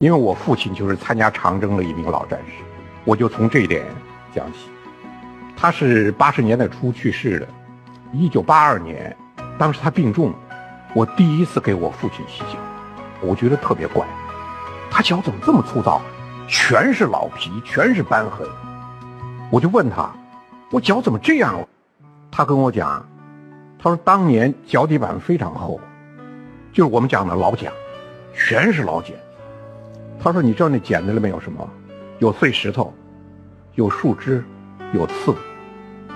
因为我父亲就是参加长征的一名老战士，我就从这一点讲起。他是八十年代初去世的，一九八二年，当时他病重，我第一次给我父亲洗脚，我觉得特别怪，他脚怎么这么粗糙，全是老皮，全是斑痕。我就问他，我脚怎么这样？他跟我讲，他说当年脚底板非常厚，就是我们讲的老茧，全是老茧。他说：“你知道那剪子里面有什么？有碎石头，有树枝，有刺。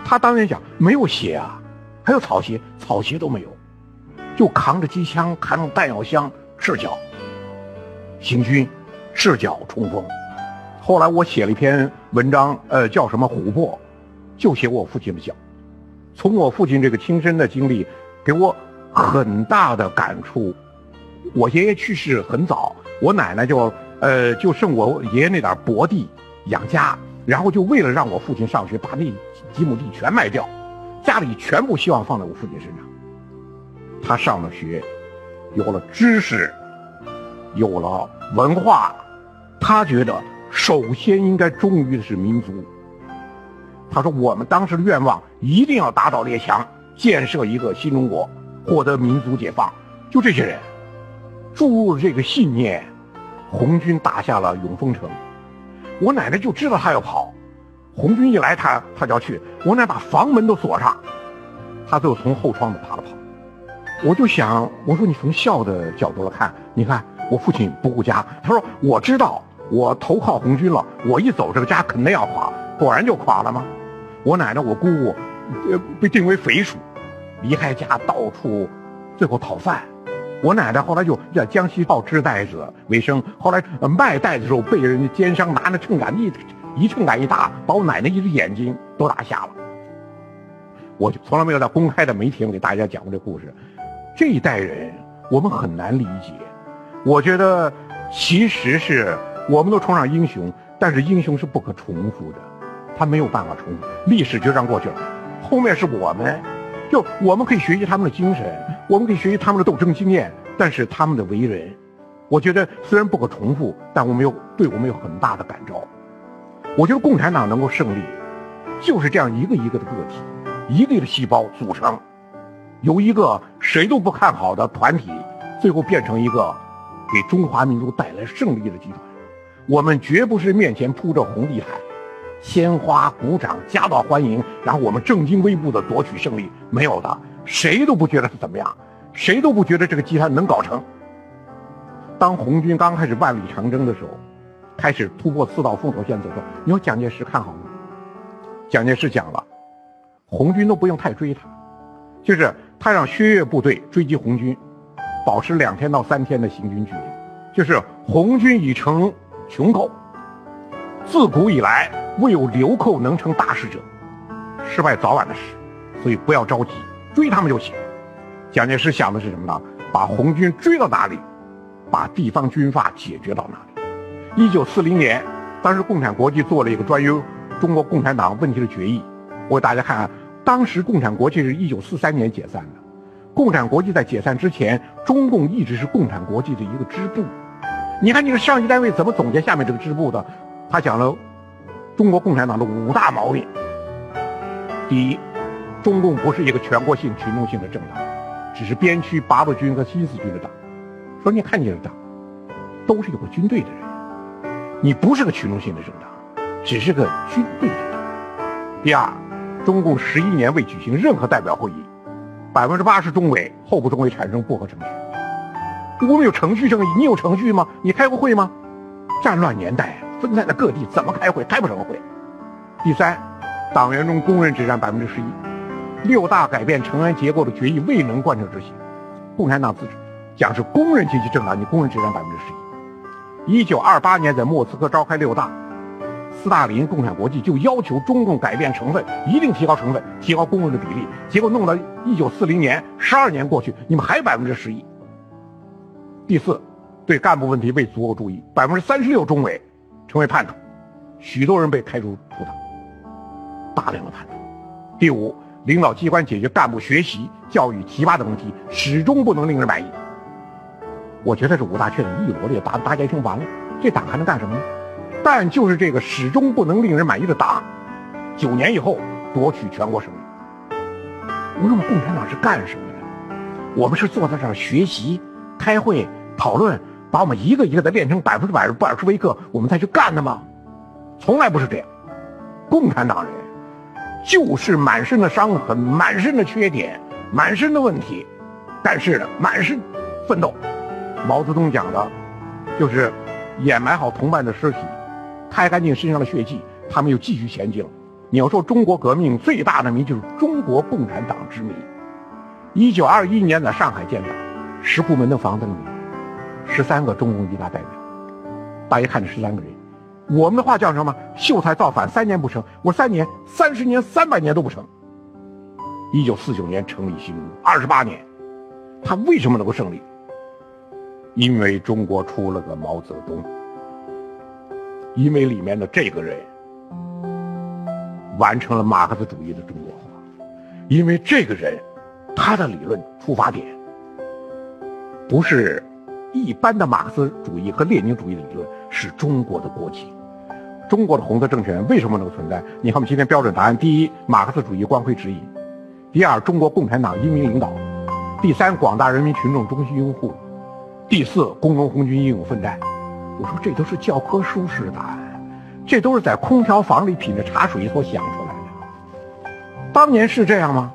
他当年讲没有鞋啊，还有草鞋，草鞋都没有，就扛着机枪，扛着弹药箱，赤脚行军，赤脚冲锋。后来我写了一篇文章，呃，叫什么《琥珀》，就写我父亲的脚。从我父亲这个亲身的经历，给我很大的感触。我爷爷去世很早，我奶奶就。”呃，就剩我爷爷那点薄地养家，然后就为了让我父亲上学，把那几亩地全卖掉，家里全部希望放在我父亲身上。他上了学，有了知识，有了文化，他觉得首先应该忠于的是民族。他说我们当时的愿望一定要打倒列强，建设一个新中国，获得民族解放。就这些人注入了这个信念。红军打下了永丰城，我奶奶就知道他要跑。红军一来，他他就要去。我奶把房门都锁上，他就从后窗子爬了跑。我就想，我说你从孝的角度来看，你看我父亲不顾家。他说我知道我投靠红军了，我一走这个家肯定要垮，果然就垮了吗？我奶奶我姑姑，呃，被定为匪属，离开家到处，最后讨饭。我奶奶后来就在江西靠织袋子为生，后来卖袋子的时候被人家奸商拿那秤杆一一秤杆一打，把我奶奶一只眼睛都打瞎了。我就从来没有在公开的媒体上给大家讲过这故事。这一代人我们很难理解。我觉得其实是我们都崇尚英雄，但是英雄是不可重复的，他没有办法重复，历史就这样过去了。后面是我们。就我们可以学习他们的精神，我们可以学习他们的斗争经验，但是他们的为人，我觉得虽然不可重复，但我们有对我们有很大的感召。我觉得共产党能够胜利，就是这样一个一个的个体，一个一个细胞组成，由一个谁都不看好的团体，最后变成一个给中华民族带来胜利的集团。我们绝不是面前铺着红地毯。鲜花、鼓掌、夹道欢迎，然后我们正襟危步的夺取胜利。没有的，谁都不觉得是怎么样，谁都不觉得这个集团能搞成。当红军刚开始万里长征的时候，开始突破四道封锁线的时候，你说蒋介石看好吗？蒋介石讲了，红军都不用太追他，就是他让薛岳部队追击红军，保持两天到三天的行军距离，就是红军已成穷寇。自古以来，未有流寇能成大事者，失败早晚的事，所以不要着急，追他们就行。蒋介石想的是什么呢？把红军追到哪里，把地方军阀解决到哪里。一九四零年，当时共产国际做了一个专于中国共产党问题的决议，我给大家看看。当时共产国际是一九四三年解散的，共产国际在解散之前，中共一直是共产国际的一个支部。你看，你个上级单位怎么总结下面这个支部的？他讲了中国共产党的五大毛病。第一，中共不是一个全国性、群众性的政党，只是边区八路军和新四军的党。说你看你的党，都是有个军队的人，你不是个群众性的政党，只是个军队的党。第二，中共十一年未举行任何代表会议，百分之八十中委、候补中委产生不合程序。我们有程序正义，你有程序吗？你开过会吗？战乱年代。分散在各地，怎么开会？开不成会。第三，党员中工人只占百分之十一，六大改变成员结构的决议未能贯彻执行。共产党自讲是工人阶级政党，你工人只占百分之十一。一九二八年在莫斯科召开六大，斯大林、共产国际就要求中共改变成分，一定提高成分，提高工人的比例。结果弄到一九四零年，十二年过去，你们还百分之十一。第四，对干部问题未足够注意，百分之三十六中委。成为叛徒，许多人被开除出党，大量的叛徒。第五，领导机关解决干部学习、教育、提拔等问题，始终不能令人满意。我觉得这五大缺点一罗列，大大家听完了。这党还能干什么呢？但就是这个始终不能令人满意的党，九年以后夺取全国胜利。我们共产党是干什么的？我们是坐在这儿学习、开会、讨论，把我们一个一个的练成百分之百布尔什维克，我们再去干的吗？从来不是这样。共产党人就是满身的伤痕、满身的缺点、满身的问题，但是呢满身奋斗。毛泽东讲的，就是掩埋好同伴的尸体。拍干净身上的血迹，他们又继续前进了。你要说中国革命最大的谜，就是中国共产党之谜。一九二一年在上海建党，石库门的房子里面，十三个中共一大代表。大家看这十三个人，我们的话叫什么？秀才造反三年不成，我三年、三十年、三百年都不成。一九四九年成立新中国，二十八年，他为什么能够胜利？因为中国出了个毛泽东。因为里面的这个人完成了马克思主义的中国化，因为这个人他的理论出发点不是一般的马克思主义和列宁主义的理论，是中国的国情。中国的红色政权为什么能够存在？你看我们今天标准答案：第一，马克思主义光辉指引；第二，中国共产党英明领导；第三，广大人民群众衷心拥护；第四，工农红军英勇奋战。我说这都是教科书式的答案，这都是在空调房里品着茶水所想出来的。当年是这样吗？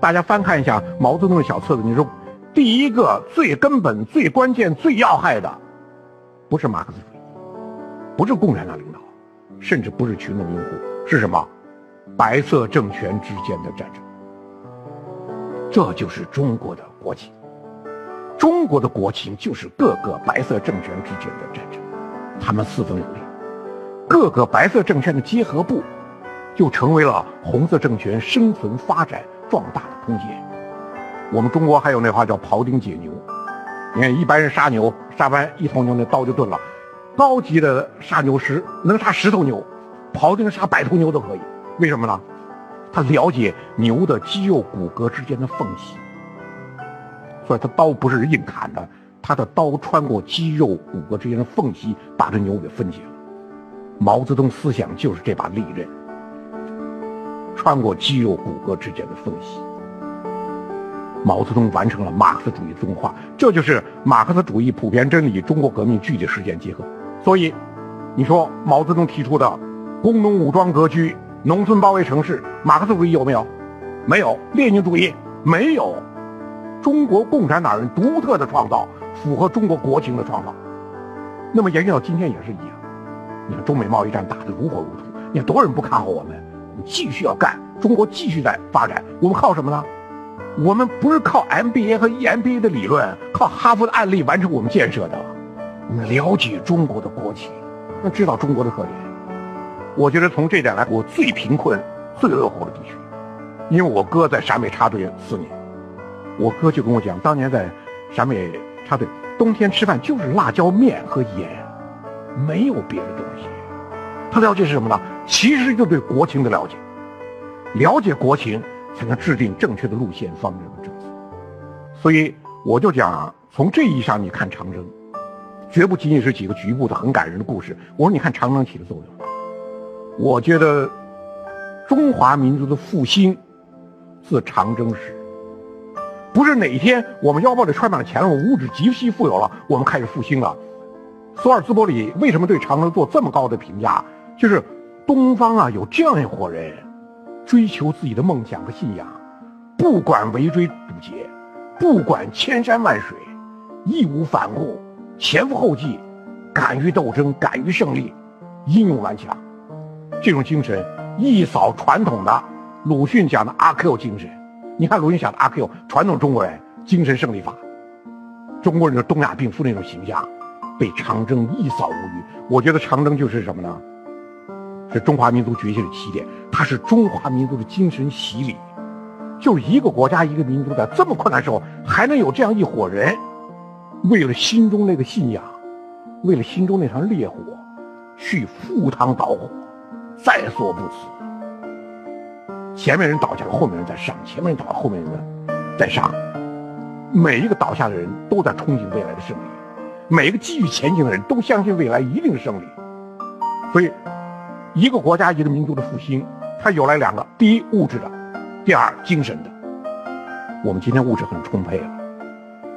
大家翻看一下毛泽东的小册子，你说第一个最根本、最关键、最要害的，不是马克思主义，不是共产党领导，甚至不是群众拥护，是什么？白色政权之间的战争。这就是中国的国情。中国的国情就是各个白色政权之间的战争，他们四分五裂，各个白色政权的结合部，就成为了红色政权生存、发展、壮大的空间。我们中国还有那话叫庖丁解牛，你看一般人杀牛，杀完一头牛那刀就钝了，高级的杀牛师能杀十头牛，庖丁杀百头牛都可以，为什么呢？他了解牛的肌肉骨骼之间的缝隙。所以，他刀不是硬砍的，他的刀穿过肌肉骨骼之间的缝隙，把这牛给分解了。毛泽东思想就是这把利刃，穿过肌肉骨骼之间的缝隙。毛泽东完成了马克思主义自动化，这就是马克思主义普遍真理与、中国革命具体实践结合。所以，你说毛泽东提出的工农武装割据、农村包围城市，马克思主义有没有？没有。列宁主义没有。中国共产党人独特的创造，符合中国国情的创造。那么延续到今天也是一样。你看中美贸易战打得如火如荼，你看多少人不看好我们？我们继续要干，中国继续在发展。我们靠什么呢？我们不是靠 MBA 和 EMBA 的理论，靠哈佛的案例完成我们建设的。了解中国的国情，要知道中国的特点。我觉得从这点来，我最贫困、最落后的地区，因为我哥在陕北插队四年。我哥就跟我讲，当年在陕北插队，冬天吃饭就是辣椒面和盐，没有别的东西。他了解是什么呢？其实就对国情的了解，了解国情才能制定正确的路线、方针和政策。所以我就讲，从这意义上你看长征，绝不仅仅是几个局部的很感人的故事。我说你看长征起的作用，我觉得中华民族的复兴自长征始。不是哪一天我们腰包里揣满了钱了，我物质极其富有了，我们开始复兴了。索尔兹伯里为什么对长征做这么高的评价？就是东方啊，有这样一伙人，追求自己的梦想和信仰，不管围追堵截，不管千山万水，义无反顾，前赴后继，敢于斗争，敢于胜利，英勇顽强。这种精神一扫传统的鲁迅讲的阿 Q 精神。你看鲁迅讲的阿 Q，传统中国人精神胜利法，中国人的东亚病夫那种形象，被长征一扫无余。我觉得长征就是什么呢？是中华民族崛起的起点，它是中华民族的精神洗礼。就一个国家一个民族在这么困难时候，还能有这样一伙人，为了心中那个信仰，为了心中那场烈火，去赴汤蹈火，在所不辞。前面人倒下了，后面人在上；前面人倒了，后面人在上。每一个倒下的人都在憧憬未来的胜利。每一个继续前进的人都相信未来一定是胜利。所以，一个国家一个民族的复兴，它有来两个：第一，物质的；第二，精神的。我们今天物质很充沛了，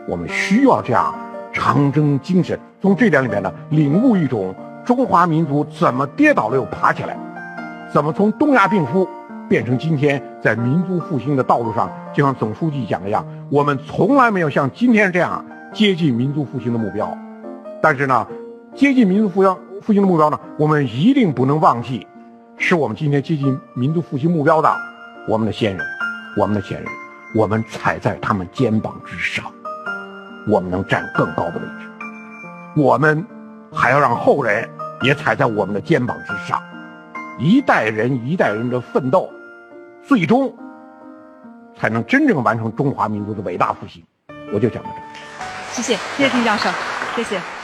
我们需要这样长征精神。从这点里面呢，领悟一种中华民族怎么跌倒了又爬起来，怎么从东亚病夫变成今天在民族复兴的道路上，就像总书记讲的一样，我们从来没有像今天这样接近民族复兴的目标。但是呢，接近民族复兴复兴的目标呢，我们一定不能忘记，是我们今天接近民族复兴目标的我们的先人，我们的前人。我们踩在他们肩膀之上，我们能站更高的位置。我们还要让后人也踩在我们的肩膀之上，一代人一代人的奋斗，最终才能真正完成中华民族的伟大复兴。我就讲到这。谢谢，谢谢丁教授，谢谢。